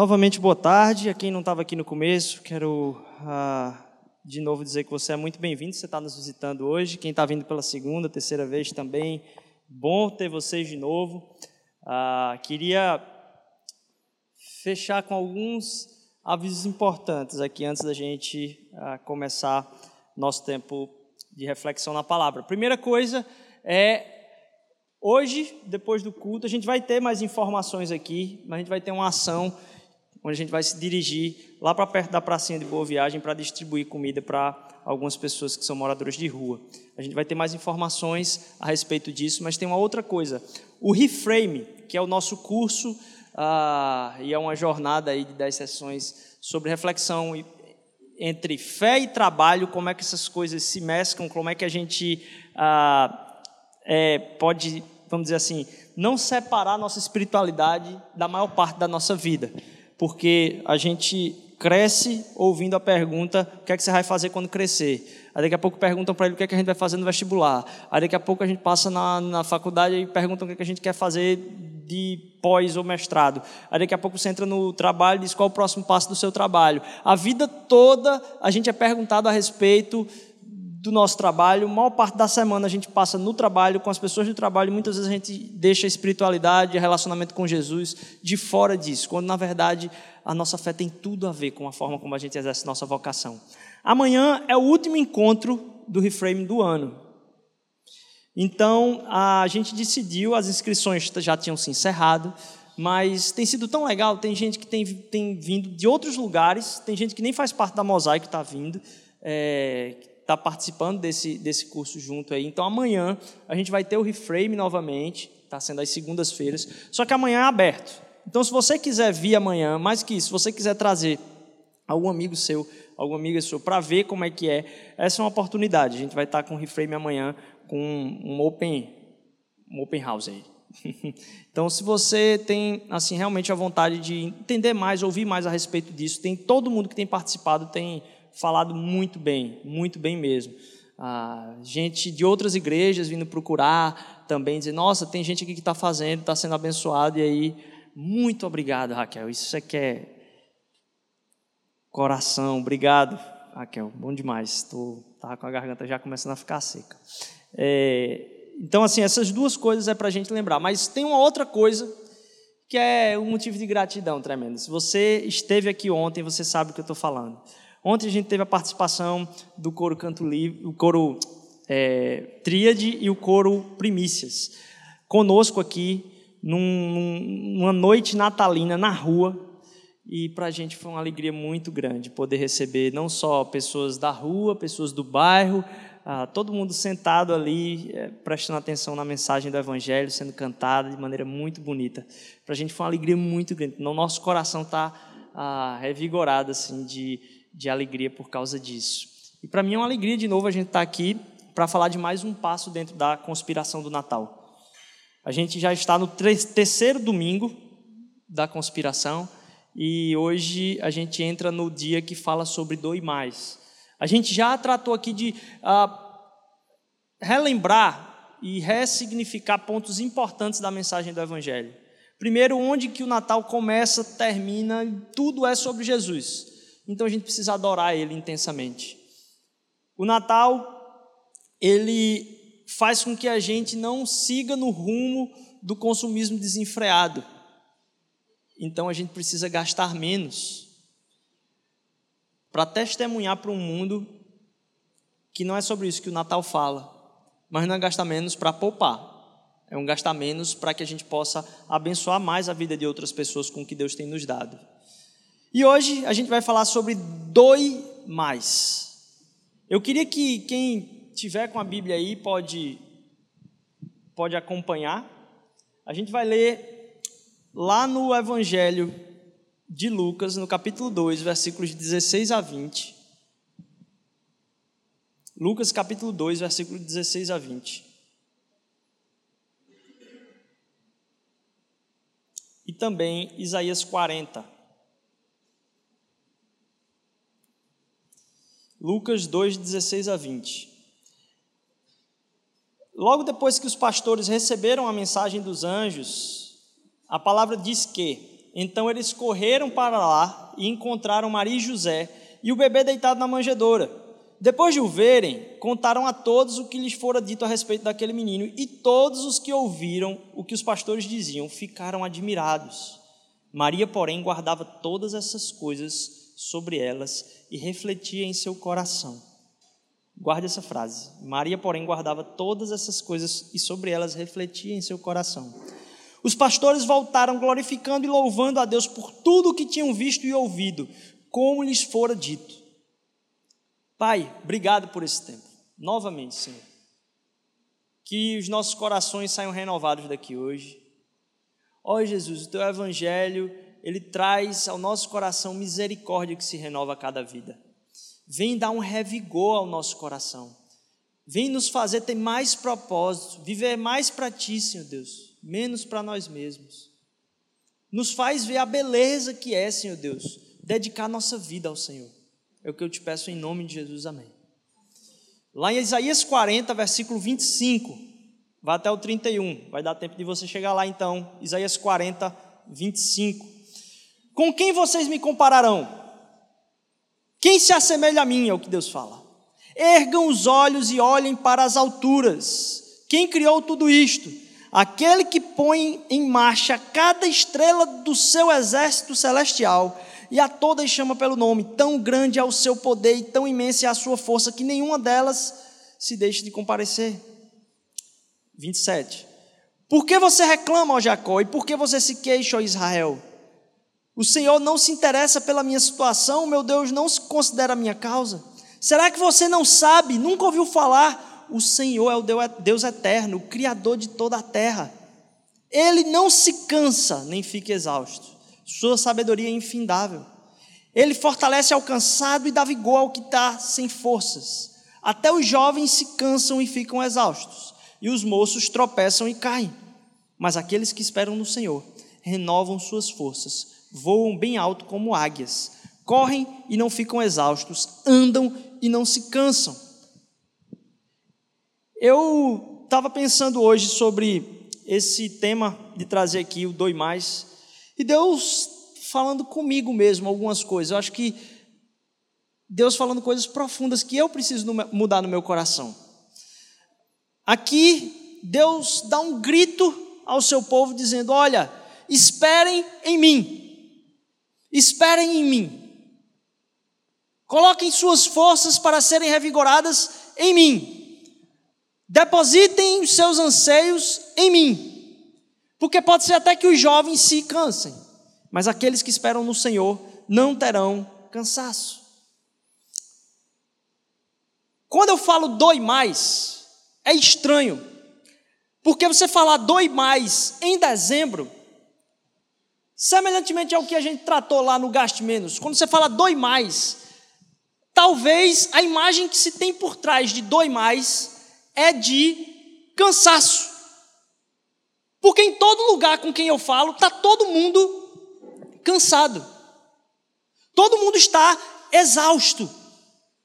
Novamente, boa tarde. A quem não estava aqui no começo, quero ah, de novo dizer que você é muito bem-vindo. Você está nos visitando hoje. Quem está vindo pela segunda, terceira vez também, bom ter vocês de novo. Ah, queria fechar com alguns avisos importantes aqui antes da gente ah, começar nosso tempo de reflexão na palavra. Primeira coisa é hoje, depois do culto, a gente vai ter mais informações aqui, mas a gente vai ter uma ação onde a gente vai se dirigir lá para perto da pracinha de Boa Viagem para distribuir comida para algumas pessoas que são moradores de rua. A gente vai ter mais informações a respeito disso, mas tem uma outra coisa. O Reframe, que é o nosso curso ah, e é uma jornada aí de 10 sessões sobre reflexão entre fé e trabalho, como é que essas coisas se mesclam, como é que a gente ah, é, pode, vamos dizer assim, não separar nossa espiritualidade da maior parte da nossa vida porque a gente cresce ouvindo a pergunta: o que é que você vai fazer quando crescer? Aí daqui a pouco perguntam para ele o que é que a gente vai fazer no vestibular. Aí daqui a pouco a gente passa na, na faculdade e perguntam o que é que a gente quer fazer de pós ou mestrado. Aí daqui a pouco você entra no trabalho e diz qual é o próximo passo do seu trabalho. A vida toda a gente é perguntado a respeito do nosso trabalho, a maior parte da semana a gente passa no trabalho, com as pessoas do trabalho, muitas vezes a gente deixa a espiritualidade, relacionamento com Jesus de fora disso, quando na verdade a nossa fé tem tudo a ver com a forma como a gente exerce nossa vocação. Amanhã é o último encontro do Reframe do ano. Então a gente decidiu, as inscrições já tinham se encerrado, mas tem sido tão legal, tem gente que tem, tem vindo de outros lugares, tem gente que nem faz parte da mosaico que está vindo, é, está participando desse, desse curso junto aí. Então amanhã a gente vai ter o reframe novamente, está sendo às segundas-feiras, só que amanhã é aberto. Então se você quiser vir amanhã, mais que isso, se você quiser trazer algum amigo seu, alguma amiga sua, para ver como é que é, essa é uma oportunidade. A gente vai estar com o reframe amanhã com um open, um open house aí. Então, se você tem assim realmente a vontade de entender mais, ouvir mais a respeito disso, tem todo mundo que tem participado tem falado muito bem, muito bem mesmo. Ah, gente de outras igrejas vindo procurar também, dizer, nossa, tem gente aqui que está fazendo, está sendo abençoado, e aí, muito obrigado, Raquel, isso é que é coração, obrigado, Raquel, bom demais, estou tá com a garganta já começando a ficar seca. É, então, assim, essas duas coisas é para a gente lembrar, mas tem uma outra coisa que é um motivo de gratidão tremendo. Se você esteve aqui ontem, você sabe o que eu estou falando. Ontem a gente teve a participação do coro Canto Livre, o coro é, Tríade e o coro Primícias. Conosco aqui, num, numa noite natalina na rua, e para a gente foi uma alegria muito grande poder receber não só pessoas da rua, pessoas do bairro, ah, todo mundo sentado ali, é, prestando atenção na mensagem do Evangelho, sendo cantada de maneira muito bonita. Para a gente foi uma alegria muito grande. No nosso coração está ah, revigorado assim de de alegria por causa disso. E para mim é uma alegria de novo a gente estar tá aqui para falar de mais um passo dentro da conspiração do Natal. A gente já está no terceiro domingo da conspiração e hoje a gente entra no dia que fala sobre doe mais. A gente já tratou aqui de uh, relembrar e ressignificar pontos importantes da mensagem do Evangelho. Primeiro, onde que o Natal começa, termina, tudo é sobre Jesus então a gente precisa adorar Ele intensamente. O Natal, ele faz com que a gente não siga no rumo do consumismo desenfreado. Então a gente precisa gastar menos para testemunhar para um mundo que não é sobre isso que o Natal fala, mas não é gastar menos para poupar. É um gastar menos para que a gente possa abençoar mais a vida de outras pessoas com o que Deus tem nos dado. E hoje a gente vai falar sobre doe mais. Eu queria que quem tiver com a Bíblia aí pode pode acompanhar. A gente vai ler lá no Evangelho de Lucas, no capítulo 2, versículos 16 a 20. Lucas capítulo 2, versículo 16 a 20. E também Isaías 40. Lucas 2, 16 a 20. Logo depois que os pastores receberam a mensagem dos anjos, a palavra diz que Então eles correram para lá e encontraram Maria e José e o bebê deitado na manjedoura. Depois de o verem, contaram a todos o que lhes fora dito a respeito daquele menino, e todos os que ouviram o que os pastores diziam ficaram admirados. Maria, porém, guardava todas essas coisas sobre elas e refletia em seu coração. Guarde essa frase. Maria, porém, guardava todas essas coisas e sobre elas refletia em seu coração. Os pastores voltaram glorificando e louvando a Deus por tudo o que tinham visto e ouvido, como lhes fora dito. Pai, obrigado por esse tempo. Novamente, Senhor. Que os nossos corações saiam renovados daqui hoje. Ó oh, Jesus, o teu evangelho, ele traz ao nosso coração misericórdia que se renova a cada vida. Vem dar um revigor ao nosso coração. Vem nos fazer ter mais propósito, viver mais para ti, Senhor Deus, menos para nós mesmos. Nos faz ver a beleza que é, Senhor Deus, dedicar nossa vida ao Senhor. É o que eu te peço em nome de Jesus, amém. Lá em Isaías 40, versículo 25, vai até o 31, vai dar tempo de você chegar lá então. Isaías 40, 25. Com quem vocês me compararão? Quem se assemelha a mim, é o que Deus fala. Ergam os olhos e olhem para as alturas. Quem criou tudo isto? Aquele que põe em marcha cada estrela do seu exército celestial e a todas chama pelo nome. Tão grande é o seu poder e tão imensa é a sua força que nenhuma delas se deixa de comparecer. 27. Por que você reclama, ó Jacó, e por que você se queixa, ó Israel? O Senhor não se interessa pela minha situação, meu Deus não se considera a minha causa. Será que você não sabe, nunca ouviu falar? O Senhor é o Deus eterno, o Criador de toda a terra. Ele não se cansa nem fica exausto. Sua sabedoria é infindável. Ele fortalece ao cansado e dá vigor ao que está sem forças. Até os jovens se cansam e ficam exaustos, e os moços tropeçam e caem. Mas aqueles que esperam no Senhor renovam suas forças, voam bem alto como águias, correm e não ficam exaustos, andam e não se cansam. Eu estava pensando hoje sobre esse tema de trazer aqui o Doi Mais, e Deus falando comigo mesmo algumas coisas. Eu acho que Deus falando coisas profundas que eu preciso mudar no meu coração. Aqui, Deus dá um grito ao seu povo dizendo: Olha, esperem em mim, esperem em mim, coloquem suas forças para serem revigoradas em mim, depositem os seus anseios em mim. Porque pode ser até que os jovens se cansem, mas aqueles que esperam no Senhor não terão cansaço. Quando eu falo doi mais, é estranho, porque você falar doi mais em dezembro, semelhantemente ao que a gente tratou lá no Gaste Menos, quando você fala doi mais, talvez a imagem que se tem por trás de doi mais é de cansaço. Porque em todo lugar com quem eu falo, está todo mundo cansado. Todo mundo está exausto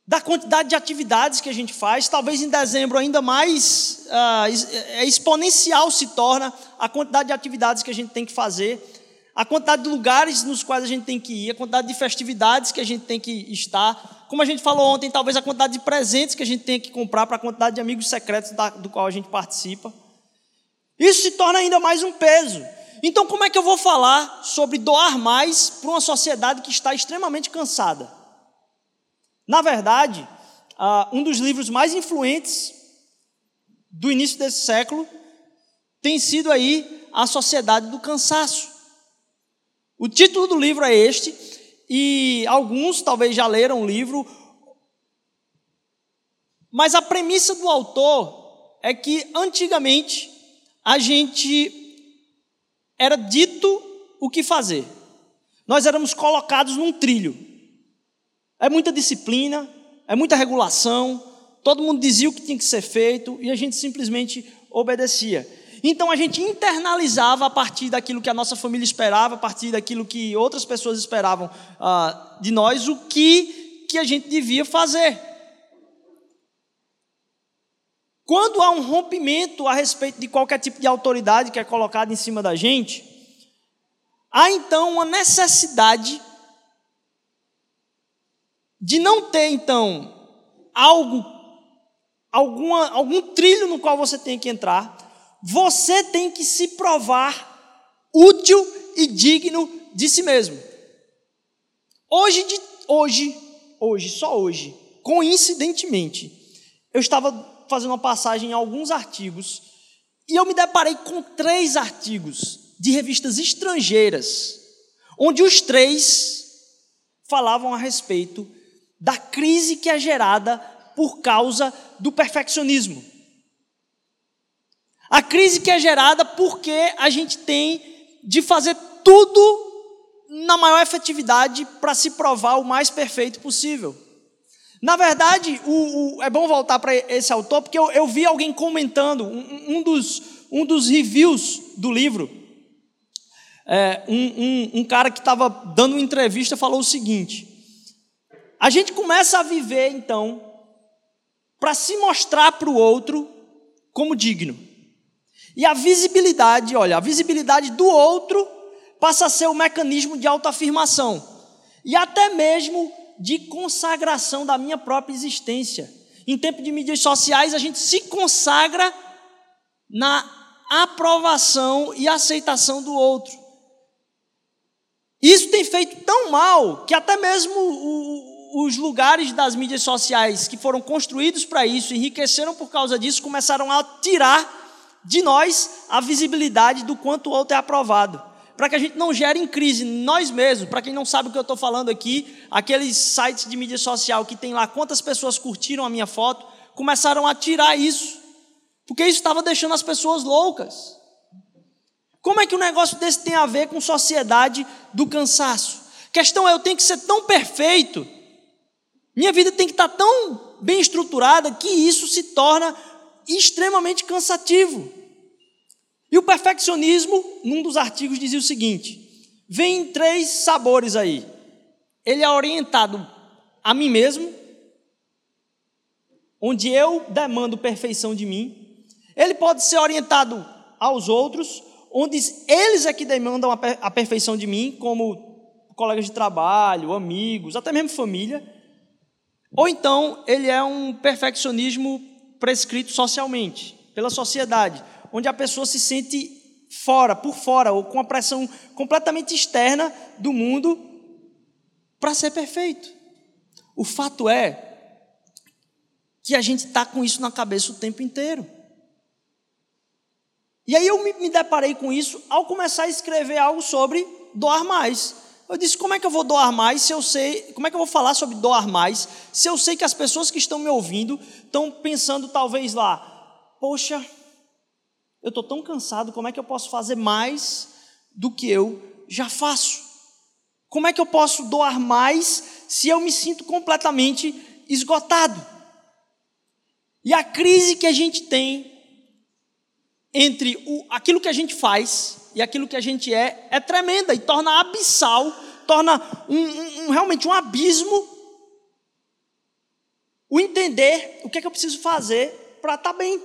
da quantidade de atividades que a gente faz. Talvez em dezembro ainda mais uh, exponencial se torna a quantidade de atividades que a gente tem que fazer, a quantidade de lugares nos quais a gente tem que ir, a quantidade de festividades que a gente tem que estar. Como a gente falou ontem, talvez a quantidade de presentes que a gente tem que comprar para a quantidade de amigos secretos da, do qual a gente participa. Isso se torna ainda mais um peso. Então, como é que eu vou falar sobre doar mais para uma sociedade que está extremamente cansada? Na verdade, um dos livros mais influentes do início desse século tem sido aí A Sociedade do Cansaço. O título do livro é este, e alguns talvez já leram o livro, mas a premissa do autor é que antigamente a gente era dito o que fazer. Nós éramos colocados num trilho. É muita disciplina, é muita regulação, todo mundo dizia o que tinha que ser feito e a gente simplesmente obedecia. Então a gente internalizava a partir daquilo que a nossa família esperava, a partir daquilo que outras pessoas esperavam uh, de nós, o que, que a gente devia fazer. Quando há um rompimento a respeito de qualquer tipo de autoridade que é colocada em cima da gente, Há então uma necessidade de não ter então algo, alguma, algum trilho no qual você tem que entrar, você tem que se provar útil e digno de si mesmo. Hoje, de, hoje, hoje, só hoje, coincidentemente, eu estava fazendo uma passagem em alguns artigos e eu me deparei com três artigos de revistas estrangeiras, onde os três falavam a respeito da crise que é gerada por causa do perfeccionismo. A crise que é gerada porque a gente tem de fazer tudo na maior efetividade para se provar o mais perfeito possível. Na verdade, o, o, é bom voltar para esse autor, porque eu, eu, vi alguém comentando, um, um, dos, um dos reviews do livro, é, um, um, um cara que estava dando uma entrevista falou o seguinte: a gente começa a viver, então, para se mostrar para o outro como digno. E a visibilidade, olha, a visibilidade do outro passa a ser o mecanismo de autoafirmação e até mesmo de consagração da minha própria existência. Em tempo de mídias sociais, a gente se consagra na aprovação e aceitação do outro. Isso tem feito tão mal que até mesmo o, os lugares das mídias sociais que foram construídos para isso, enriqueceram por causa disso, começaram a tirar de nós a visibilidade do quanto o outro é aprovado. Para que a gente não gere em crise nós mesmos. Para quem não sabe o que eu estou falando aqui, aqueles sites de mídia social que tem lá quantas pessoas curtiram a minha foto, começaram a tirar isso. Porque isso estava deixando as pessoas loucas. Como é que um negócio desse tem a ver com sociedade do cansaço? Questão é, eu tenho que ser tão perfeito, minha vida tem que estar tão bem estruturada que isso se torna extremamente cansativo. E o perfeccionismo, num dos artigos, dizia o seguinte: vem três sabores aí. Ele é orientado a mim mesmo, onde eu demando perfeição de mim. Ele pode ser orientado aos outros, onde eles é que demandam a perfeição de mim, como colegas de trabalho, amigos, até mesmo família. Ou então ele é um perfeccionismo prescrito socialmente, pela sociedade, onde a pessoa se sente fora, por fora, ou com a pressão completamente externa do mundo para ser perfeito. O fato é que a gente está com isso na cabeça o tempo inteiro. E aí eu me deparei com isso ao começar a escrever algo sobre doar mais. Eu disse: como é que eu vou doar mais se eu sei, como é que eu vou falar sobre doar mais se eu sei que as pessoas que estão me ouvindo estão pensando talvez lá, poxa, eu estou tão cansado, como é que eu posso fazer mais do que eu já faço? Como é que eu posso doar mais se eu me sinto completamente esgotado? E a crise que a gente tem entre o, aquilo que a gente faz e aquilo que a gente é é tremenda e torna abissal, torna um, um, realmente um abismo o entender o que é que eu preciso fazer para estar tá bem.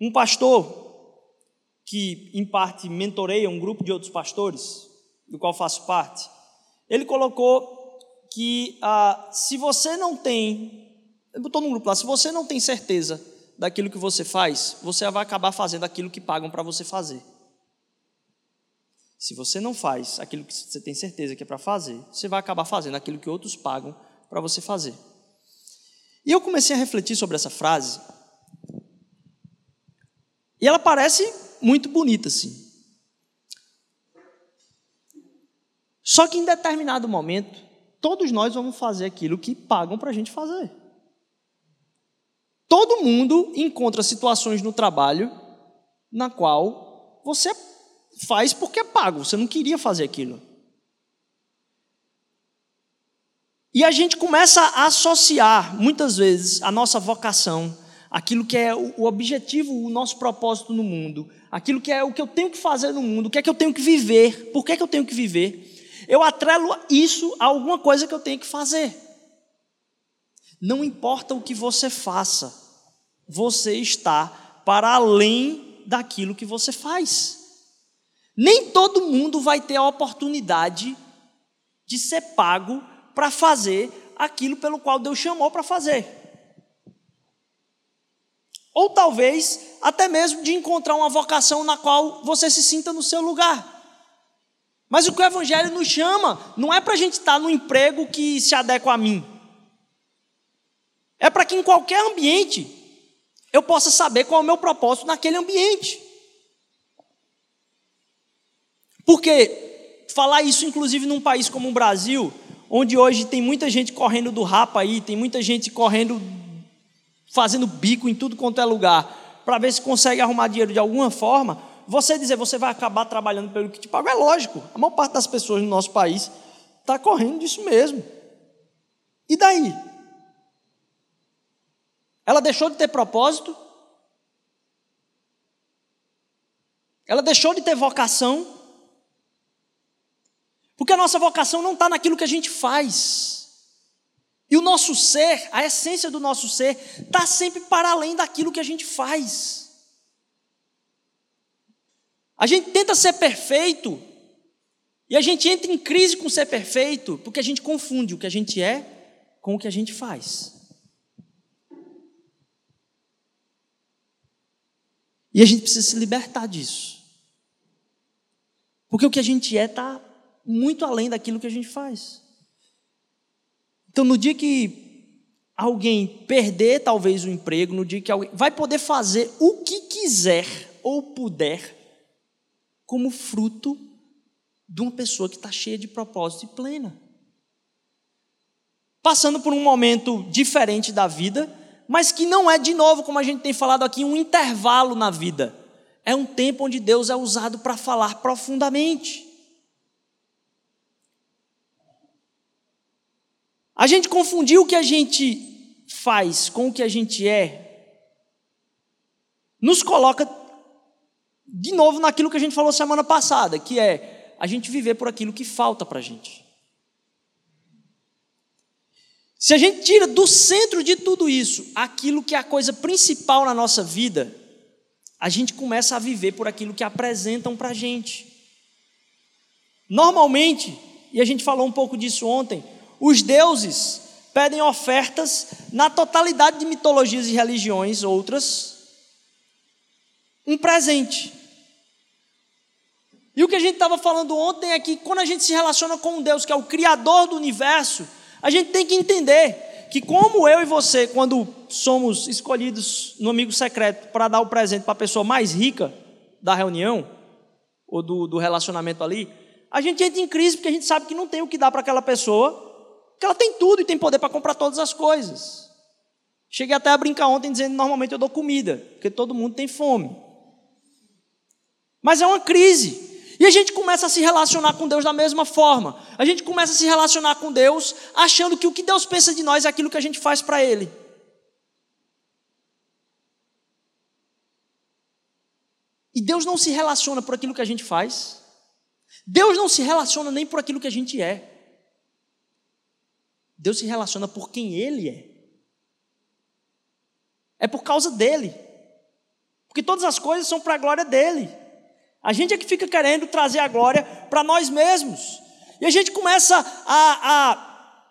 Um pastor que em parte mentoreia um grupo de outros pastores, do qual faço parte, ele colocou que ah, se você não tem, ele botou num grupo lá, se você não tem certeza daquilo que você faz, você vai acabar fazendo aquilo que pagam para você fazer. Se você não faz aquilo que você tem certeza que é para fazer, você vai acabar fazendo aquilo que outros pagam para você fazer. E eu comecei a refletir sobre essa frase, e ela parece muito bonita assim. Só que em determinado momento, todos nós vamos fazer aquilo que pagam para a gente fazer. Todo mundo encontra situações no trabalho na qual você faz porque é pago, você não queria fazer aquilo. E a gente começa a associar, muitas vezes, a nossa vocação, aquilo que é o objetivo, o nosso propósito no mundo, aquilo que é o que eu tenho que fazer no mundo, o que é que eu tenho que viver, por que, é que eu tenho que viver. Eu atrelo isso a alguma coisa que eu tenho que fazer. Não importa o que você faça, você está para além daquilo que você faz. Nem todo mundo vai ter a oportunidade de ser pago para fazer aquilo pelo qual Deus chamou para fazer. Ou talvez até mesmo de encontrar uma vocação na qual você se sinta no seu lugar. Mas o que o Evangelho nos chama não é para a gente estar no emprego que se adequa a mim. É para que em qualquer ambiente eu possa saber qual é o meu propósito naquele ambiente. Porque falar isso, inclusive, num país como o Brasil, onde hoje tem muita gente correndo do rapa aí, tem muita gente correndo, fazendo bico em tudo quanto é lugar, para ver se consegue arrumar dinheiro de alguma forma, você dizer você vai acabar trabalhando pelo que te paga, é lógico. A maior parte das pessoas no nosso país está correndo disso mesmo. E daí? Ela deixou de ter propósito? Ela deixou de ter vocação? Porque a nossa vocação não está naquilo que a gente faz. E o nosso ser, a essência do nosso ser, está sempre para além daquilo que a gente faz. A gente tenta ser perfeito e a gente entra em crise com ser perfeito porque a gente confunde o que a gente é com o que a gente faz. E a gente precisa se libertar disso. Porque o que a gente é está muito além daquilo que a gente faz. Então, no dia que alguém perder talvez o emprego, no dia que alguém vai poder fazer o que quiser ou puder, como fruto de uma pessoa que está cheia de propósito e plena. Passando por um momento diferente da vida, mas que não é, de novo, como a gente tem falado aqui, um intervalo na vida. É um tempo onde Deus é usado para falar profundamente. A gente confundir o que a gente faz com o que a gente é, nos coloca de novo naquilo que a gente falou semana passada, que é a gente viver por aquilo que falta para a gente. Se a gente tira do centro de tudo isso aquilo que é a coisa principal na nossa vida, a gente começa a viver por aquilo que apresentam para a gente. Normalmente, e a gente falou um pouco disso ontem, os deuses pedem ofertas na totalidade de mitologias e religiões, outras, um presente. E o que a gente estava falando ontem é que quando a gente se relaciona com um Deus que é o Criador do universo, a gente tem que entender que, como eu e você, quando somos escolhidos no amigo secreto para dar o presente para a pessoa mais rica da reunião, ou do, do relacionamento ali, a gente entra em crise porque a gente sabe que não tem o que dar para aquela pessoa porque ela tem tudo e tem poder para comprar todas as coisas. Cheguei até a brincar ontem dizendo normalmente eu dou comida, porque todo mundo tem fome. Mas é uma crise. E a gente começa a se relacionar com Deus da mesma forma. A gente começa a se relacionar com Deus achando que o que Deus pensa de nós é aquilo que a gente faz para Ele. E Deus não se relaciona por aquilo que a gente faz. Deus não se relaciona nem por aquilo que a gente é. Deus se relaciona por quem Ele é. É por causa dele. Porque todas as coisas são para a glória dele. A gente é que fica querendo trazer a glória para nós mesmos. E a gente começa a, a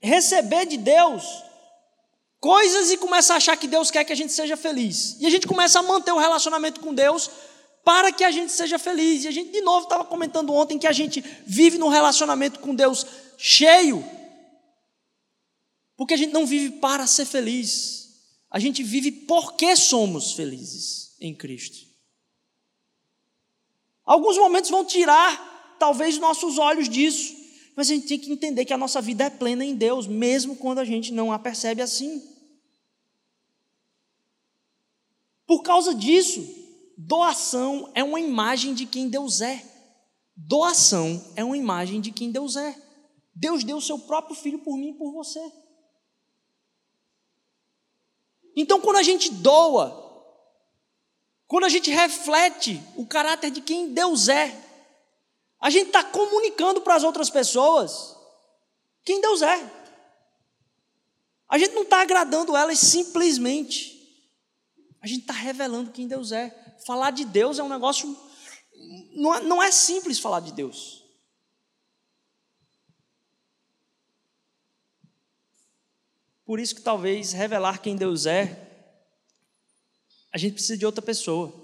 receber de Deus coisas e começa a achar que Deus quer que a gente seja feliz. E a gente começa a manter o relacionamento com Deus para que a gente seja feliz. E a gente, de novo, estava comentando ontem que a gente vive num relacionamento com Deus cheio porque a gente não vive para ser feliz. A gente vive porque somos felizes em Cristo. Alguns momentos vão tirar, talvez, nossos olhos disso. Mas a gente tem que entender que a nossa vida é plena em Deus, mesmo quando a gente não a percebe assim. Por causa disso, doação é uma imagem de quem Deus é. Doação é uma imagem de quem Deus é. Deus deu o seu próprio filho por mim e por você. Então, quando a gente doa, quando a gente reflete o caráter de quem Deus é, a gente está comunicando para as outras pessoas quem Deus é. A gente não está agradando elas simplesmente. A gente está revelando quem Deus é. Falar de Deus é um negócio não é, é simples falar de Deus. Por isso que talvez revelar quem Deus é, a gente precisa de outra pessoa.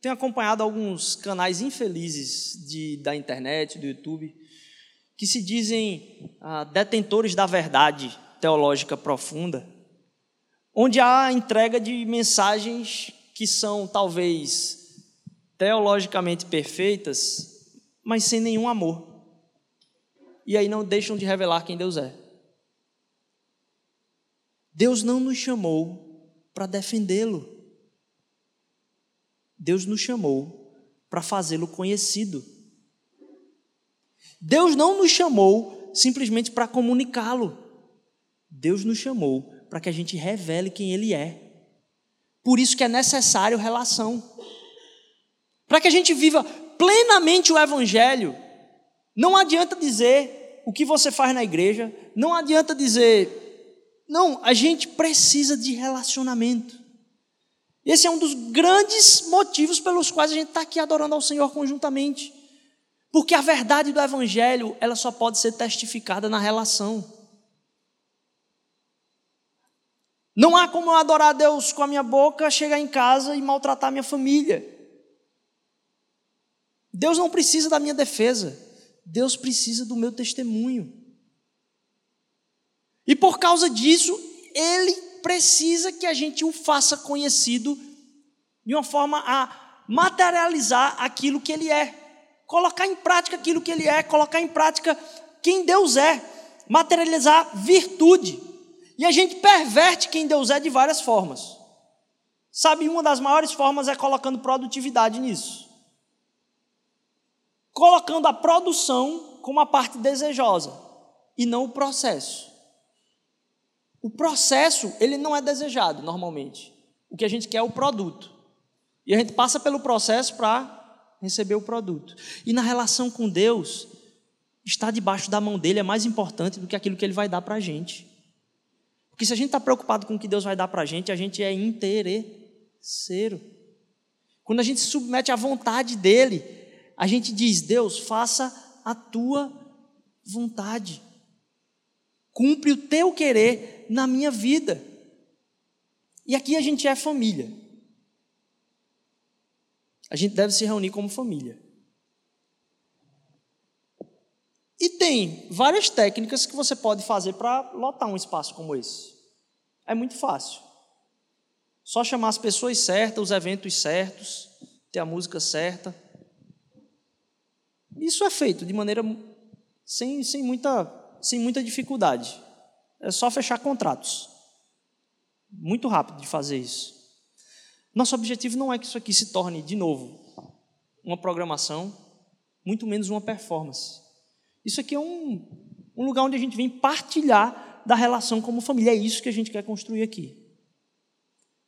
Tenho acompanhado alguns canais infelizes de, da internet, do YouTube, que se dizem ah, detentores da verdade teológica profunda, onde há a entrega de mensagens que são talvez teologicamente perfeitas, mas sem nenhum amor. E aí não deixam de revelar quem Deus é. Deus não nos chamou para defendê-lo. Deus nos chamou para fazê-lo conhecido. Deus não nos chamou simplesmente para comunicá-lo. Deus nos chamou para que a gente revele quem Ele é. Por isso que é necessário relação. Para que a gente viva plenamente o Evangelho, não adianta dizer o que você faz na igreja, não adianta dizer. Não, a gente precisa de relacionamento. Esse é um dos grandes motivos pelos quais a gente está aqui adorando ao Senhor conjuntamente. Porque a verdade do Evangelho, ela só pode ser testificada na relação. Não há como eu adorar a Deus com a minha boca, chegar em casa e maltratar a minha família. Deus não precisa da minha defesa, Deus precisa do meu testemunho. E por causa disso, Ele precisa que a gente o faça conhecido de uma forma a materializar aquilo que Ele é, colocar em prática aquilo que Ele é, colocar em prática quem Deus é, materializar virtude. E a gente perverte quem Deus é de várias formas. Sabe, uma das maiores formas é colocando produtividade nisso. Colocando a produção como a parte desejosa e não o processo. O processo, ele não é desejado normalmente. O que a gente quer é o produto. E a gente passa pelo processo para receber o produto. E na relação com Deus, estar debaixo da mão dele é mais importante do que aquilo que ele vai dar para a gente. Porque se a gente está preocupado com o que Deus vai dar para a gente, a gente é interesseiro. Quando a gente se submete à vontade dEle, a gente diz: Deus, faça a tua vontade. Cumpre o teu querer na minha vida. E aqui a gente é família. A gente deve se reunir como família. E tem várias técnicas que você pode fazer para lotar um espaço como esse. É muito fácil. Só chamar as pessoas certas, os eventos certos, ter a música certa. Isso é feito de maneira sem, sem, muita, sem muita dificuldade. É só fechar contratos. Muito rápido de fazer isso. Nosso objetivo não é que isso aqui se torne, de novo, uma programação, muito menos uma performance. Isso aqui é um, um lugar onde a gente vem partilhar da relação como família. É isso que a gente quer construir aqui.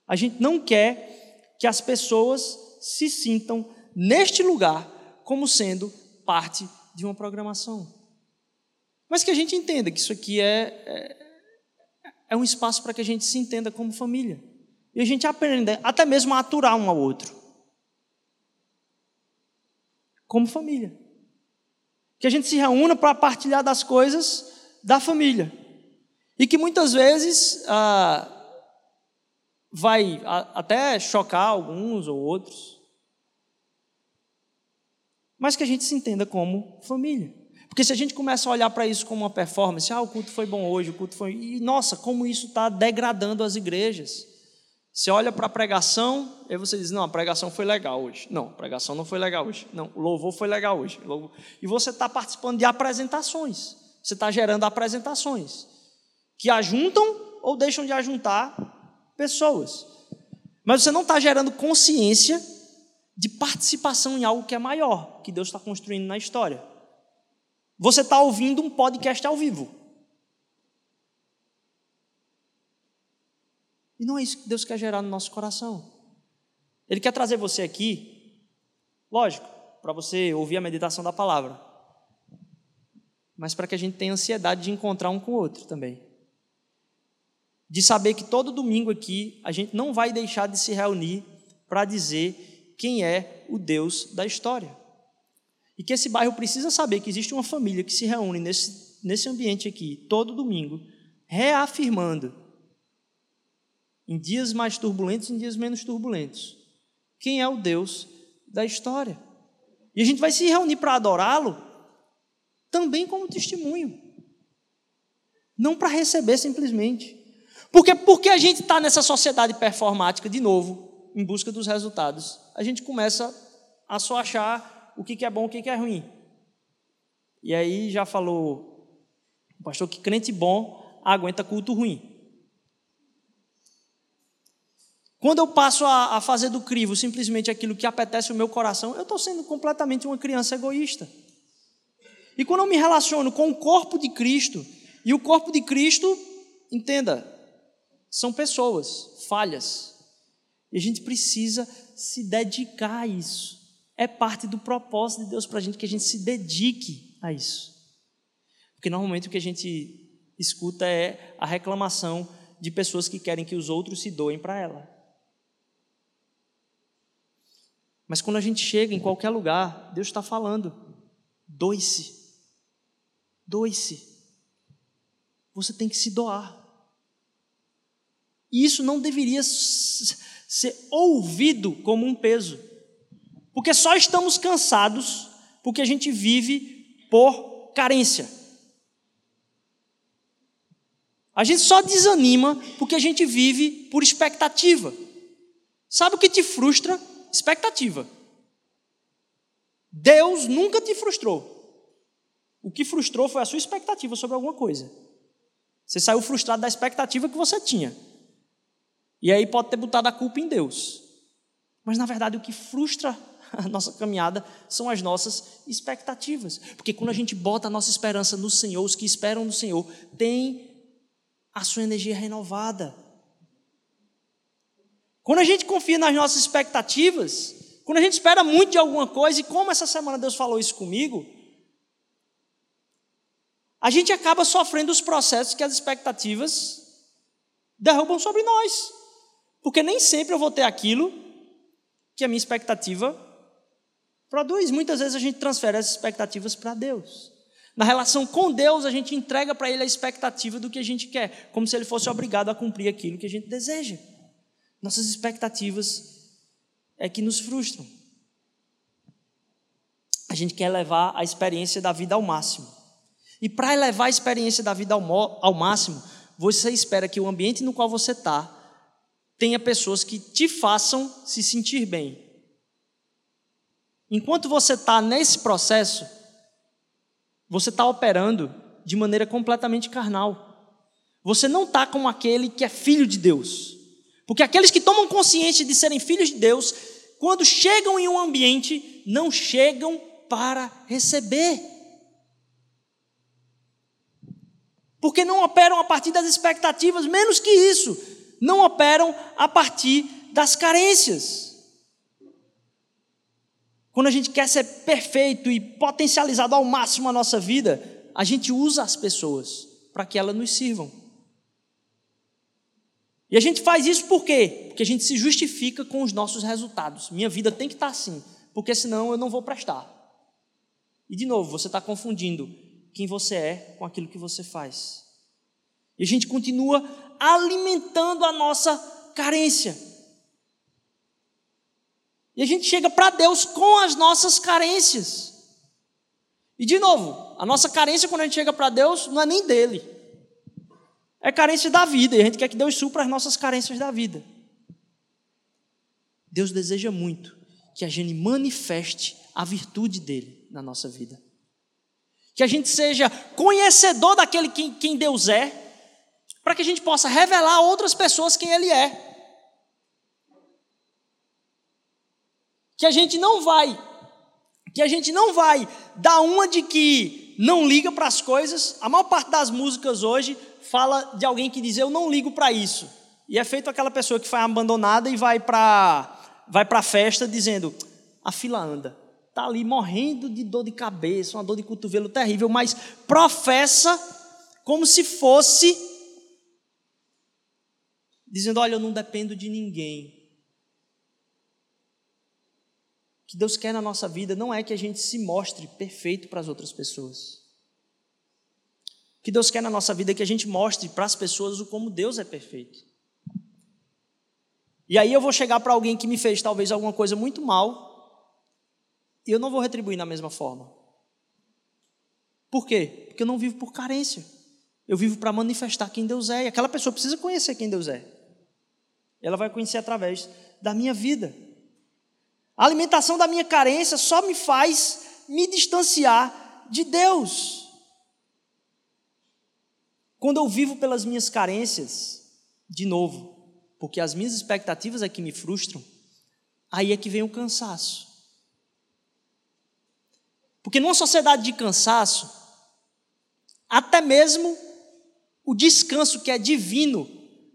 A gente não quer que as pessoas se sintam neste lugar como sendo parte de uma programação. Mas que a gente entenda que isso aqui é, é, é um espaço para que a gente se entenda como família. E a gente aprenda até mesmo a aturar um ao outro. Como família que a gente se reúna para partilhar das coisas da família. E que muitas vezes ah, vai até chocar alguns ou outros, mas que a gente se entenda como família. Porque se a gente começa a olhar para isso como uma performance, ah, o culto foi bom hoje, o culto foi. E nossa, como isso está degradando as igrejas. Você olha para a pregação, e você diz: Não, a pregação foi legal hoje. Não, a pregação não foi legal hoje. Não, o louvor foi legal hoje. E você está participando de apresentações. Você está gerando apresentações que ajuntam ou deixam de ajuntar pessoas. Mas você não está gerando consciência de participação em algo que é maior, que Deus está construindo na história. Você está ouvindo um podcast ao vivo. E não é isso que Deus quer gerar no nosso coração. Ele quer trazer você aqui, lógico, para você ouvir a meditação da palavra, mas para que a gente tenha ansiedade de encontrar um com o outro também. De saber que todo domingo aqui a gente não vai deixar de se reunir para dizer quem é o Deus da história. E que esse bairro precisa saber que existe uma família que se reúne nesse, nesse ambiente aqui, todo domingo, reafirmando, em dias mais turbulentos, em dias menos turbulentos, quem é o Deus da história. E a gente vai se reunir para adorá-lo também como testemunho, não para receber simplesmente. Porque porque a gente está nessa sociedade performática de novo, em busca dos resultados, a gente começa a só achar o que é bom, o que é ruim. E aí já falou o pastor que crente bom aguenta culto ruim. Quando eu passo a, a fazer do crivo simplesmente aquilo que apetece o meu coração, eu estou sendo completamente uma criança egoísta. E quando eu me relaciono com o corpo de Cristo, e o corpo de Cristo, entenda, são pessoas, falhas. E a gente precisa se dedicar a isso. É parte do propósito de Deus para a gente que a gente se dedique a isso. Porque normalmente o que a gente escuta é a reclamação de pessoas que querem que os outros se doem para ela. Mas quando a gente chega em qualquer lugar, Deus está falando: doe-se. Doe-se. Você tem que se doar. E isso não deveria ser ouvido como um peso. Porque só estamos cansados porque a gente vive por carência. A gente só desanima porque a gente vive por expectativa. Sabe o que te frustra? expectativa. Deus nunca te frustrou. O que frustrou foi a sua expectativa sobre alguma coisa. Você saiu frustrado da expectativa que você tinha. E aí pode ter botado a culpa em Deus. Mas na verdade o que frustra a nossa caminhada são as nossas expectativas. Porque quando a gente bota a nossa esperança no Senhor, os que esperam no Senhor, tem a sua energia renovada. Quando a gente confia nas nossas expectativas, quando a gente espera muito de alguma coisa, e como essa semana Deus falou isso comigo, a gente acaba sofrendo os processos que as expectativas derrubam sobre nós. Porque nem sempre eu vou ter aquilo que a minha expectativa produz. Muitas vezes a gente transfere as expectativas para Deus. Na relação com Deus, a gente entrega para Ele a expectativa do que a gente quer, como se Ele fosse obrigado a cumprir aquilo que a gente deseja. Nossas expectativas é que nos frustram. A gente quer levar a experiência da vida ao máximo. E para levar a experiência da vida ao, ao máximo, você espera que o ambiente no qual você está tenha pessoas que te façam se sentir bem. Enquanto você está nesse processo, você está operando de maneira completamente carnal. Você não está com aquele que é filho de Deus. Porque aqueles que tomam consciência de serem filhos de Deus, quando chegam em um ambiente, não chegam para receber. Porque não operam a partir das expectativas, menos que isso, não operam a partir das carências. Quando a gente quer ser perfeito e potencializado ao máximo a nossa vida, a gente usa as pessoas para que elas nos sirvam. E a gente faz isso por quê? Porque a gente se justifica com os nossos resultados. Minha vida tem que estar assim, porque senão eu não vou prestar. E de novo, você está confundindo quem você é com aquilo que você faz. E a gente continua alimentando a nossa carência. E a gente chega para Deus com as nossas carências. E de novo, a nossa carência quando a gente chega para Deus não é nem dele é carência da vida, e a gente quer que Deus supra as nossas carências da vida. Deus deseja muito que a gente manifeste a virtude dele na nossa vida. Que a gente seja conhecedor daquele quem, quem Deus é, para que a gente possa revelar a outras pessoas quem Ele é. Que a gente não vai, que a gente não vai dar uma de que não liga para as coisas. A maior parte das músicas hoje fala de alguém que diz: Eu não ligo para isso. E é feito aquela pessoa que foi abandonada e vai para vai a festa dizendo: A fila anda. Está ali morrendo de dor de cabeça, uma dor de cotovelo terrível, mas professa como se fosse dizendo: Olha, eu não dependo de ninguém. Que Deus quer na nossa vida não é que a gente se mostre perfeito para as outras pessoas. O que Deus quer na nossa vida é que a gente mostre para as pessoas o como Deus é perfeito. E aí eu vou chegar para alguém que me fez talvez alguma coisa muito mal e eu não vou retribuir na mesma forma. Por quê? Porque eu não vivo por carência. Eu vivo para manifestar quem Deus é. E aquela pessoa precisa conhecer quem Deus é. Ela vai conhecer através da minha vida. A alimentação da minha carência só me faz me distanciar de Deus. Quando eu vivo pelas minhas carências, de novo, porque as minhas expectativas é que me frustram, aí é que vem o cansaço. Porque numa sociedade de cansaço, até mesmo o descanso que é divino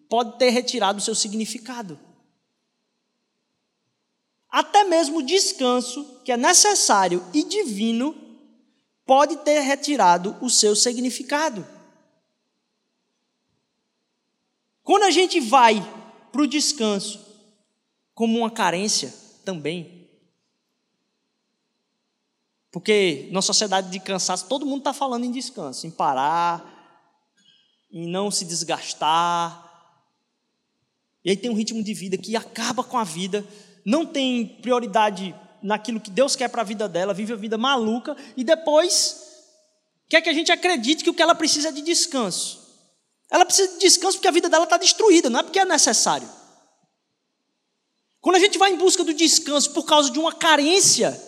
pode ter retirado o seu significado. Até mesmo o descanso, que é necessário e divino, pode ter retirado o seu significado. Quando a gente vai para o descanso como uma carência também, porque na sociedade de cansaço todo mundo está falando em descanso, em parar, em não se desgastar. E aí tem um ritmo de vida que acaba com a vida não tem prioridade naquilo que Deus quer para a vida dela, vive a vida maluca e depois quer que a gente acredite que o que ela precisa é de descanso. Ela precisa de descanso porque a vida dela está destruída, não é porque é necessário. Quando a gente vai em busca do descanso por causa de uma carência,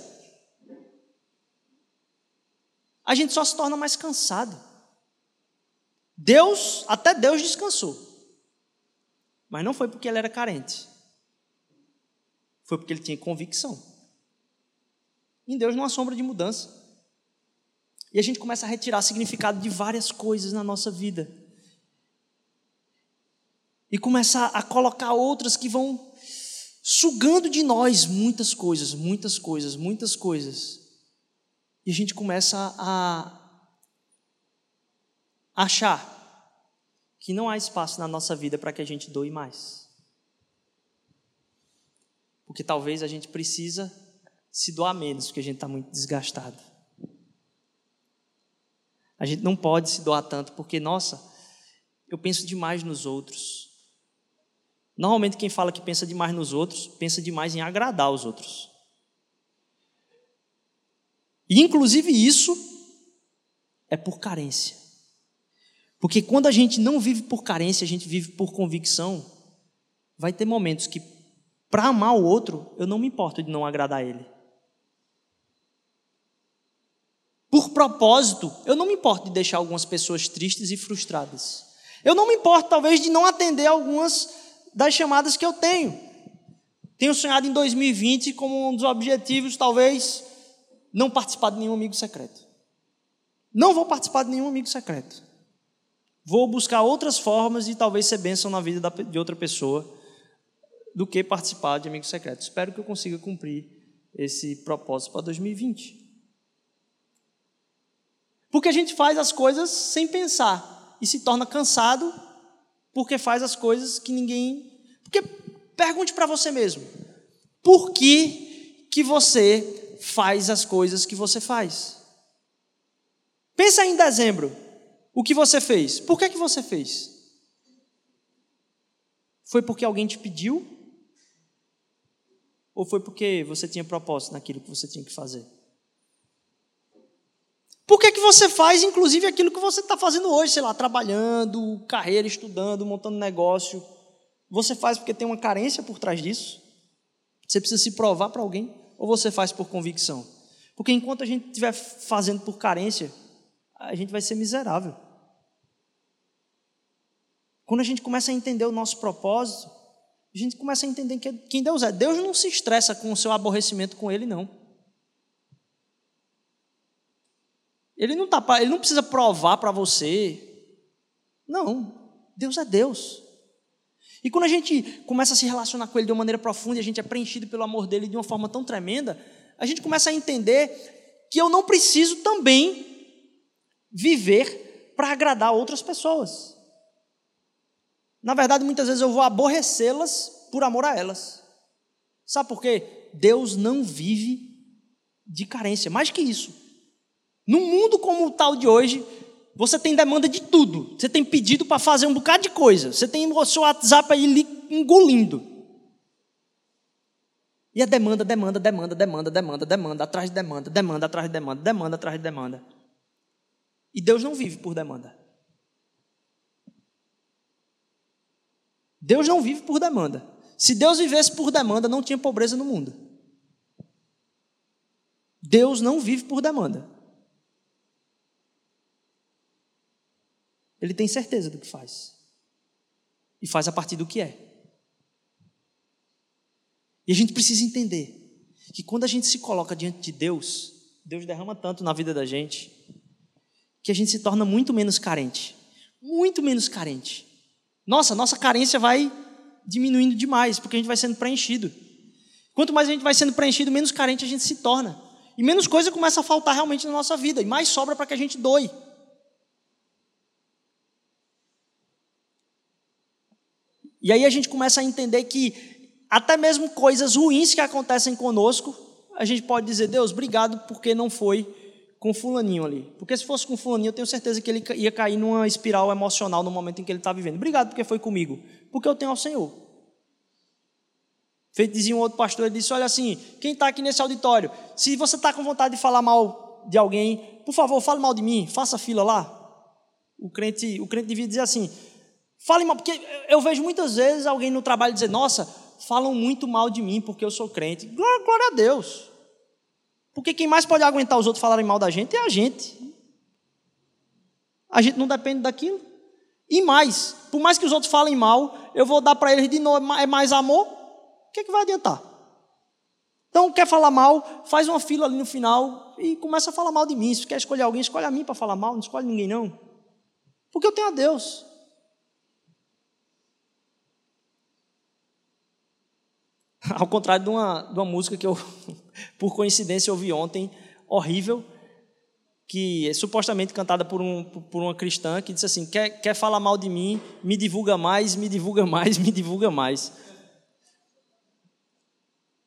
a gente só se torna mais cansado. Deus, até Deus descansou. Mas não foi porque ele era carente. Foi porque ele tinha convicção. Em Deus não há sombra de mudança. E a gente começa a retirar significado de várias coisas na nossa vida. E começa a colocar outras que vão sugando de nós muitas coisas, muitas coisas, muitas coisas. E a gente começa a achar que não há espaço na nossa vida para que a gente doe mais. Porque talvez a gente precisa se doar menos, porque a gente está muito desgastado. A gente não pode se doar tanto, porque, nossa, eu penso demais nos outros. Normalmente quem fala que pensa demais nos outros, pensa demais em agradar os outros. E inclusive isso é por carência. Porque quando a gente não vive por carência, a gente vive por convicção, vai ter momentos que para amar o outro, eu não me importo de não agradar ele. Por propósito, eu não me importo de deixar algumas pessoas tristes e frustradas. Eu não me importo, talvez, de não atender algumas das chamadas que eu tenho. Tenho sonhado em 2020 como um dos objetivos, talvez, não participar de nenhum amigo secreto. Não vou participar de nenhum amigo secreto. Vou buscar outras formas de talvez ser bênção na vida de outra pessoa do que participar de Amigo Secreto. Espero que eu consiga cumprir esse propósito para 2020. Porque a gente faz as coisas sem pensar e se torna cansado porque faz as coisas que ninguém. Porque pergunte para você mesmo: por que, que você faz as coisas que você faz? Pensa em dezembro. O que você fez? Por que, que você fez? Foi porque alguém te pediu? Ou foi porque você tinha propósito naquilo que você tinha que fazer? Por que, que você faz, inclusive, aquilo que você está fazendo hoje, sei lá, trabalhando, carreira, estudando, montando negócio? Você faz porque tem uma carência por trás disso? Você precisa se provar para alguém? Ou você faz por convicção? Porque enquanto a gente estiver fazendo por carência, a gente vai ser miserável. Quando a gente começa a entender o nosso propósito, a gente começa a entender quem Deus é. Deus não se estressa com o seu aborrecimento com Ele, não. Ele não, tá, ele não precisa provar para você. Não. Deus é Deus. E quando a gente começa a se relacionar com Ele de uma maneira profunda e a gente é preenchido pelo amor dele de uma forma tão tremenda, a gente começa a entender que eu não preciso também viver para agradar outras pessoas. Na verdade, muitas vezes eu vou aborrecê-las por amor a elas. Sabe por quê? Deus não vive de carência. Mais que isso. No mundo como o tal de hoje, você tem demanda de tudo. Você tem pedido para fazer um bocado de coisa. Você tem o seu WhatsApp aí engolindo. E a demanda, demanda, demanda, demanda, demanda, demanda, atrás de demanda, demanda atrás de demanda, demanda atrás de demanda. E Deus não vive por demanda. Deus não vive por demanda. Se Deus vivesse por demanda, não tinha pobreza no mundo. Deus não vive por demanda. Ele tem certeza do que faz. E faz a partir do que é. E a gente precisa entender que quando a gente se coloca diante de Deus, Deus derrama tanto na vida da gente, que a gente se torna muito menos carente. Muito menos carente. Nossa, nossa carência vai diminuindo demais, porque a gente vai sendo preenchido. Quanto mais a gente vai sendo preenchido, menos carente a gente se torna. E menos coisa começa a faltar realmente na nossa vida, e mais sobra para que a gente doe. E aí a gente começa a entender que até mesmo coisas ruins que acontecem conosco, a gente pode dizer, Deus, obrigado porque não foi com fulaninho ali. Porque se fosse com fulaninho, eu tenho certeza que ele ia cair numa espiral emocional no momento em que ele está vivendo. Obrigado porque foi comigo. Porque eu tenho ao Senhor. Feito dizia um outro pastor, ele disse, olha assim, quem está aqui nesse auditório, se você está com vontade de falar mal de alguém, por favor, fale mal de mim, faça fila lá. O crente, o crente devia dizer assim, fale mal, porque eu vejo muitas vezes alguém no trabalho dizer, nossa, falam muito mal de mim porque eu sou crente. Glória, glória a Deus. Porque quem mais pode aguentar os outros falarem mal da gente é a gente. A gente não depende daquilo. E mais, por mais que os outros falem mal, eu vou dar para eles de novo, é mais amor. O que, é que vai adiantar? Então, quer falar mal, faz uma fila ali no final e começa a falar mal de mim. Se quer escolher alguém, escolhe a mim para falar mal, não escolhe ninguém não. Porque eu tenho a Deus. Ao contrário de uma, de uma música que eu, por coincidência, ouvi ontem, horrível, que é supostamente cantada por, um, por uma cristã, que disse assim: quer, quer falar mal de mim, me divulga mais, me divulga mais, me divulga mais.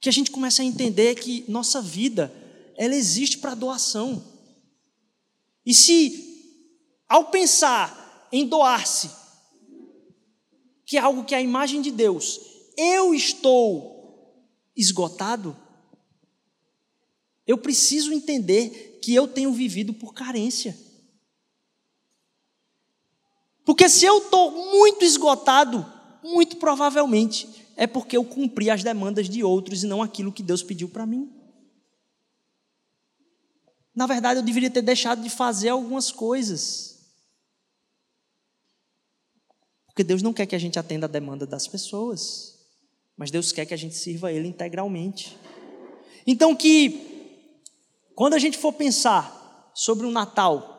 Que a gente começa a entender que nossa vida, ela existe para doação. E se, ao pensar em doar-se, que é algo que é a imagem de Deus, eu estou esgotado, eu preciso entender que eu tenho vivido por carência. Porque se eu estou muito esgotado, muito provavelmente é porque eu cumpri as demandas de outros e não aquilo que Deus pediu para mim. Na verdade, eu deveria ter deixado de fazer algumas coisas. Porque Deus não quer que a gente atenda a demanda das pessoas mas Deus quer que a gente sirva Ele integralmente. Então, que quando a gente for pensar sobre o Natal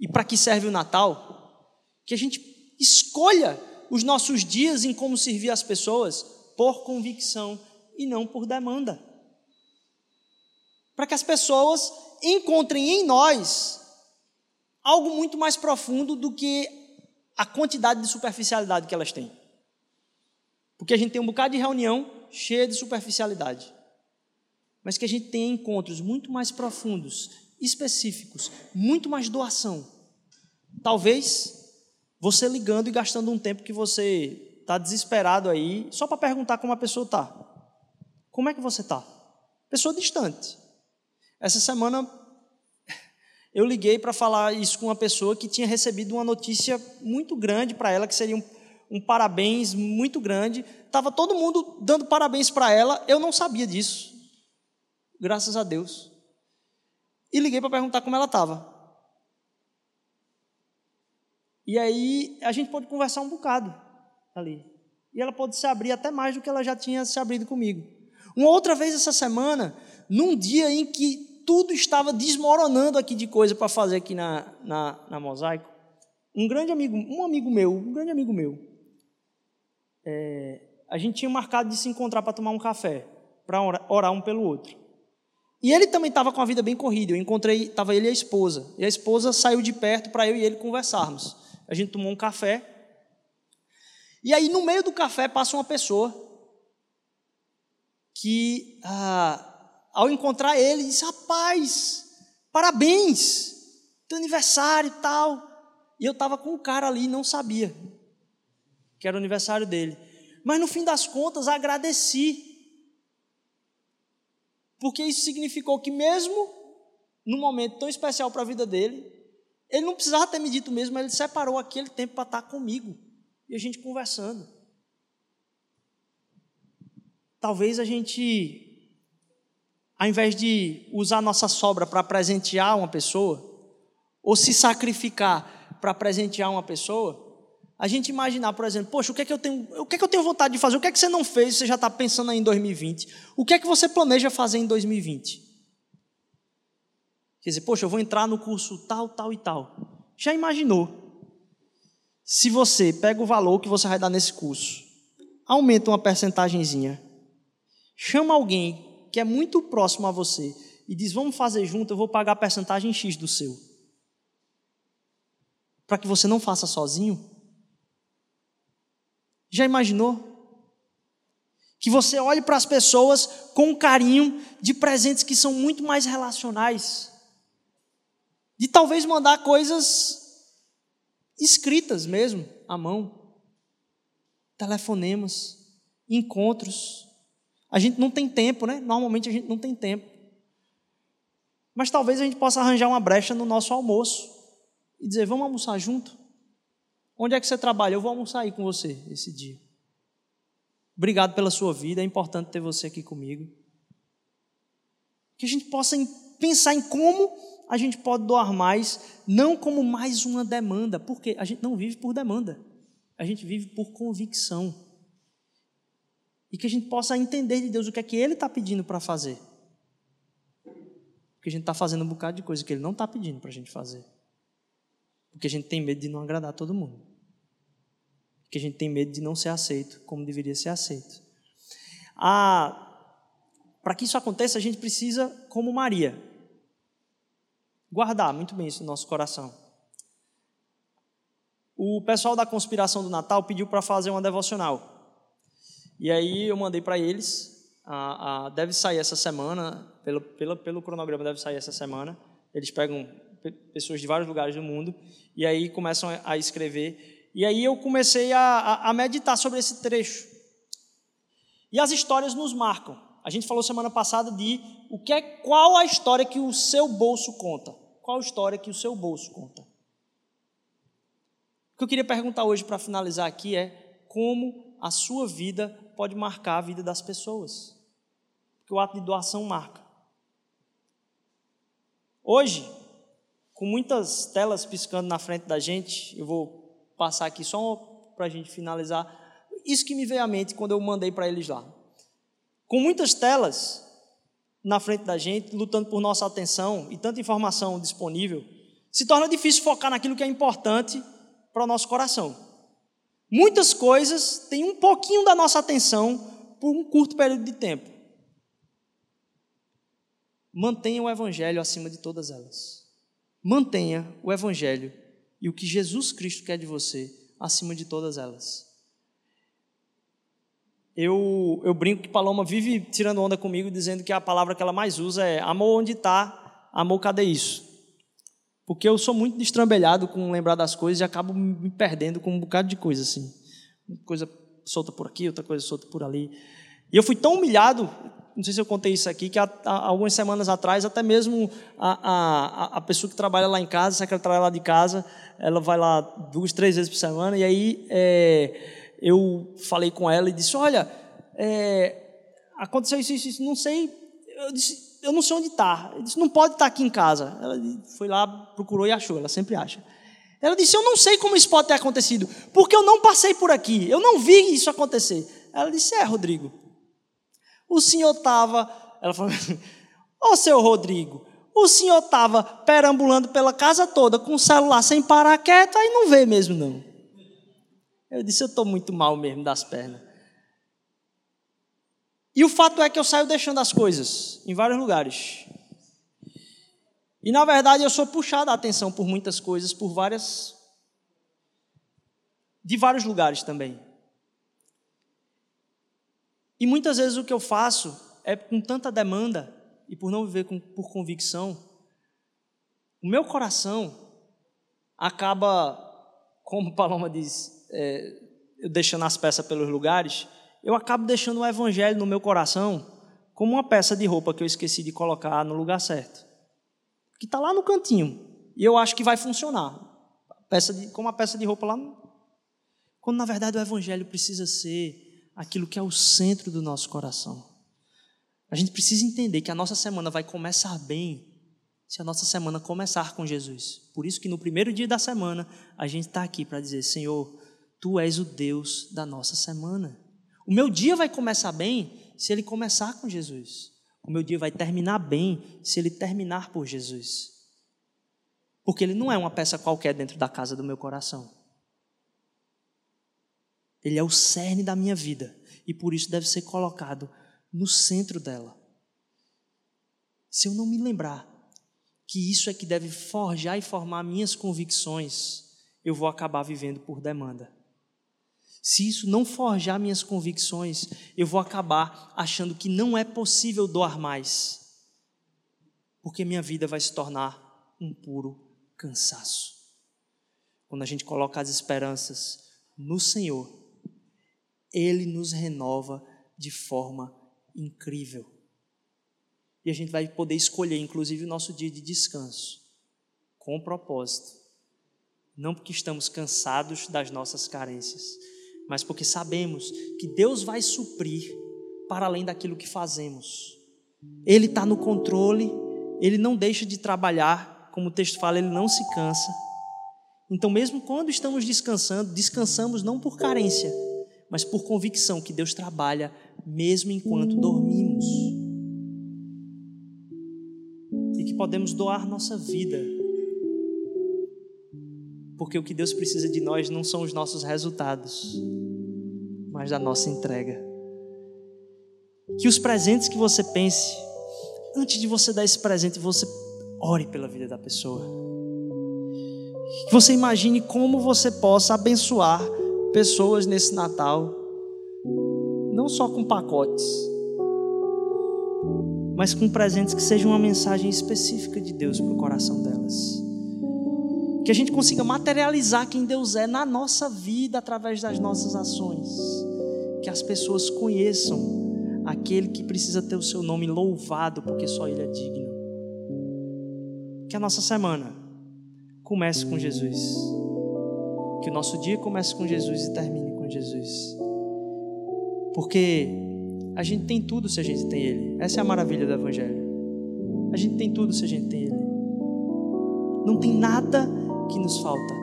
e para que serve o Natal, que a gente escolha os nossos dias em como servir as pessoas por convicção e não por demanda. Para que as pessoas encontrem em nós algo muito mais profundo do que a quantidade de superficialidade que elas têm. Porque a gente tem um bocado de reunião cheia de superficialidade. Mas que a gente tenha encontros muito mais profundos, específicos, muito mais doação. Talvez você ligando e gastando um tempo que você está desesperado aí, só para perguntar como a pessoa está. Como é que você está? Pessoa distante. Essa semana eu liguei para falar isso com uma pessoa que tinha recebido uma notícia muito grande para ela, que seria um um parabéns muito grande. Estava todo mundo dando parabéns para ela, eu não sabia disso. Graças a Deus. E liguei para perguntar como ela estava. E aí a gente pôde conversar um bocado ali. E ela pôde se abrir até mais do que ela já tinha se abrido comigo. Uma outra vez essa semana, num dia em que tudo estava desmoronando aqui de coisa para fazer aqui na, na, na Mosaico, um grande amigo, um amigo meu, um grande amigo meu, é, a gente tinha marcado de se encontrar para tomar um café, para orar, um pelo outro. E ele também estava com a vida bem corrida. Eu encontrei, estava ele e a esposa. E a esposa saiu de perto para eu e ele conversarmos. A gente tomou um café. E aí, no meio do café, passa uma pessoa que ah, ao encontrar ele, disse: Rapaz, parabéns, teu aniversário e tal. E eu estava com um cara ali e não sabia que era o aniversário dele. Mas no fim das contas, agradeci. Porque isso significou que, mesmo num momento tão especial para a vida dele, ele não precisava ter me dito mesmo, mas ele separou aquele tempo para estar comigo e a gente conversando. Talvez a gente, ao invés de usar nossa sobra para presentear uma pessoa, ou se sacrificar para presentear uma pessoa, a gente imaginar, por exemplo, poxa, o que é que eu tenho, o que é que eu tenho vontade de fazer? O que é que você não fez? Você já está pensando aí em 2020? O que é que você planeja fazer em 2020? Quer dizer, poxa, eu vou entrar no curso tal, tal e tal. Já imaginou? Se você pega o valor que você vai dar nesse curso, aumenta uma percentagemzinha, chama alguém que é muito próximo a você e diz: Vamos fazer junto, eu vou pagar a percentagem X do seu. Para que você não faça sozinho. Já imaginou? Que você olhe para as pessoas com carinho de presentes que são muito mais relacionais de talvez mandar coisas escritas mesmo, à mão, telefonemas, encontros. A gente não tem tempo, né? Normalmente a gente não tem tempo. Mas talvez a gente possa arranjar uma brecha no nosso almoço e dizer: vamos almoçar junto? Onde é que você trabalha? Eu vou almoçar aí com você esse dia. Obrigado pela sua vida, é importante ter você aqui comigo. Que a gente possa pensar em como a gente pode doar mais, não como mais uma demanda, porque a gente não vive por demanda, a gente vive por convicção. E que a gente possa entender de Deus o que é que Ele está pedindo para fazer. Porque a gente está fazendo um bocado de coisa que Ele não está pedindo para a gente fazer. Porque a gente tem medo de não agradar todo mundo. Porque a gente tem medo de não ser aceito como deveria ser aceito. Ah, para que isso aconteça, a gente precisa, como Maria, guardar muito bem isso no nosso coração. O pessoal da conspiração do Natal pediu para fazer uma devocional. E aí eu mandei para eles. A, a, deve sair essa semana, pelo, pelo, pelo cronograma deve sair essa semana. Eles pegam pessoas de vários lugares do mundo e aí começam a escrever. E aí eu comecei a, a meditar sobre esse trecho. E as histórias nos marcam. A gente falou semana passada de o que é qual a história que o seu bolso conta. Qual história que o seu bolso conta? O que eu queria perguntar hoje para finalizar aqui é como a sua vida pode marcar a vida das pessoas. Porque o ato de doação marca. Hoje, com muitas telas piscando na frente da gente, eu vou passar aqui só para a gente finalizar. Isso que me veio à mente quando eu mandei para eles lá. Com muitas telas, na frente da gente, lutando por nossa atenção e tanta informação disponível, se torna difícil focar naquilo que é importante para o nosso coração. Muitas coisas têm um pouquinho da nossa atenção por um curto período de tempo. Mantenha o Evangelho acima de todas elas. Mantenha o Evangelho e o que Jesus Cristo quer de você acima de todas elas. Eu, eu brinco que Paloma vive tirando onda comigo, dizendo que a palavra que ela mais usa é amor onde está, amor cadê isso? Porque eu sou muito destrambelhado com lembrar das coisas e acabo me perdendo com um bocado de coisa assim. Uma coisa solta por aqui, outra coisa solta por ali. E eu fui tão humilhado, não sei se eu contei isso aqui, que há, há algumas semanas atrás, até mesmo a, a, a pessoa que trabalha lá em casa, a secretária lá de casa, ela vai lá duas, três vezes por semana, e aí é, eu falei com ela e disse: Olha, é, aconteceu isso, isso, isso, não sei. Eu disse: Eu não sei onde está. Ele disse: Não pode estar tá aqui em casa. Ela foi lá, procurou e achou, ela sempre acha. Ela disse: Eu não sei como isso pode ter acontecido, porque eu não passei por aqui, eu não vi isso acontecer. Ela disse: É, Rodrigo, o senhor estava. Ela falou: Ô, seu Rodrigo, o senhor estava perambulando pela casa toda com o celular sem parar quieto, aí não vê mesmo, não. Eu disse: Eu estou muito mal mesmo das pernas. E o fato é que eu saio deixando as coisas em vários lugares. E na verdade eu sou puxado a atenção por muitas coisas, por várias. de vários lugares também. E muitas vezes o que eu faço é com tanta demanda e por não viver com, por convicção, o meu coração acaba, como Paloma diz, é, eu deixando as peças pelos lugares, eu acabo deixando o evangelho no meu coração como uma peça de roupa que eu esqueci de colocar no lugar certo. Que está lá no cantinho. E eu acho que vai funcionar. Peça de, como uma peça de roupa lá. No... Quando na verdade o evangelho precisa ser aquilo que é o centro do nosso coração. A gente precisa entender que a nossa semana vai começar bem se a nossa semana começar com Jesus. Por isso que no primeiro dia da semana a gente está aqui para dizer, Senhor, Tu és o Deus da nossa semana. O meu dia vai começar bem se ele começar com Jesus. O meu dia vai terminar bem se ele terminar por Jesus. Porque ele não é uma peça qualquer dentro da casa do meu coração. Ele é o cerne da minha vida e por isso deve ser colocado no centro dela. Se eu não me lembrar que isso é que deve forjar e formar minhas convicções, eu vou acabar vivendo por demanda. Se isso não forjar minhas convicções, eu vou acabar achando que não é possível doar mais, porque minha vida vai se tornar um puro cansaço. Quando a gente coloca as esperanças no Senhor, Ele nos renova de forma incrível. E a gente vai poder escolher, inclusive, o nosso dia de descanso, com propósito. Não porque estamos cansados das nossas carências, mas porque sabemos que Deus vai suprir para além daquilo que fazemos. Ele está no controle, ele não deixa de trabalhar, como o texto fala, ele não se cansa. Então, mesmo quando estamos descansando, descansamos não por carência, mas por convicção que Deus trabalha mesmo enquanto dormimos. E que podemos doar nossa vida porque o que Deus precisa de nós não são os nossos resultados, mas da nossa entrega. Que os presentes que você pense, antes de você dar esse presente, você ore pela vida da pessoa. Que você imagine como você possa abençoar pessoas nesse Natal, não só com pacotes, mas com presentes que sejam uma mensagem específica de Deus para o coração delas. Que a gente consiga materializar quem Deus é na nossa vida através das nossas ações, que as pessoas conheçam aquele que precisa ter o seu nome louvado, porque só Ele é digno. Que a nossa semana comece com Jesus, que o nosso dia comece com Jesus e termine com Jesus, porque a gente tem tudo se a gente tem Ele, essa é a maravilha do Evangelho. A gente tem tudo se a gente tem Ele. Não tem nada que nos falta.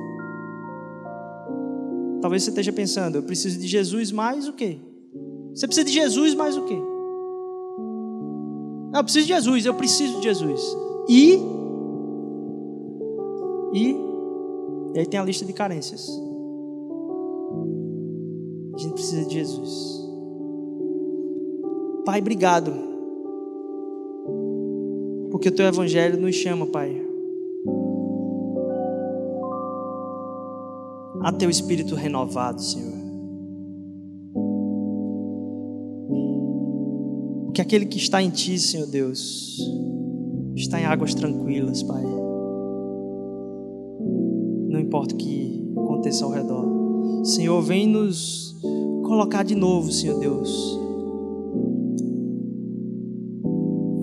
Talvez você esteja pensando, eu preciso de Jesus mais o quê? Você precisa de Jesus mais o quê? Não, eu preciso de Jesus, eu preciso de Jesus. E e, e aí tem a lista de carências. A gente precisa de Jesus. Pai, obrigado. Porque o teu evangelho nos chama, Pai, a teu espírito renovado, Senhor. Que aquele que está em ti, Senhor Deus, está em águas tranquilas, Pai. Importa o que aconteça ao redor. Senhor, vem nos colocar de novo, Senhor Deus,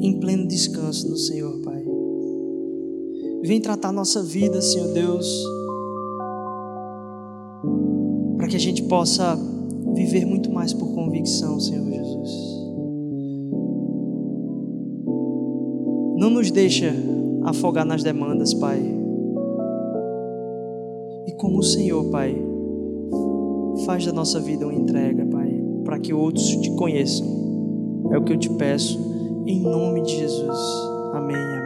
em pleno descanso no Senhor, Pai. Vem tratar nossa vida, Senhor Deus para que a gente possa viver muito mais por convicção, Senhor Jesus. Não nos deixa afogar nas demandas, Pai. Como o Senhor, Pai, faz da nossa vida uma entrega, Pai, para que outros te conheçam. É o que eu te peço, em nome de Jesus. Amém. amém.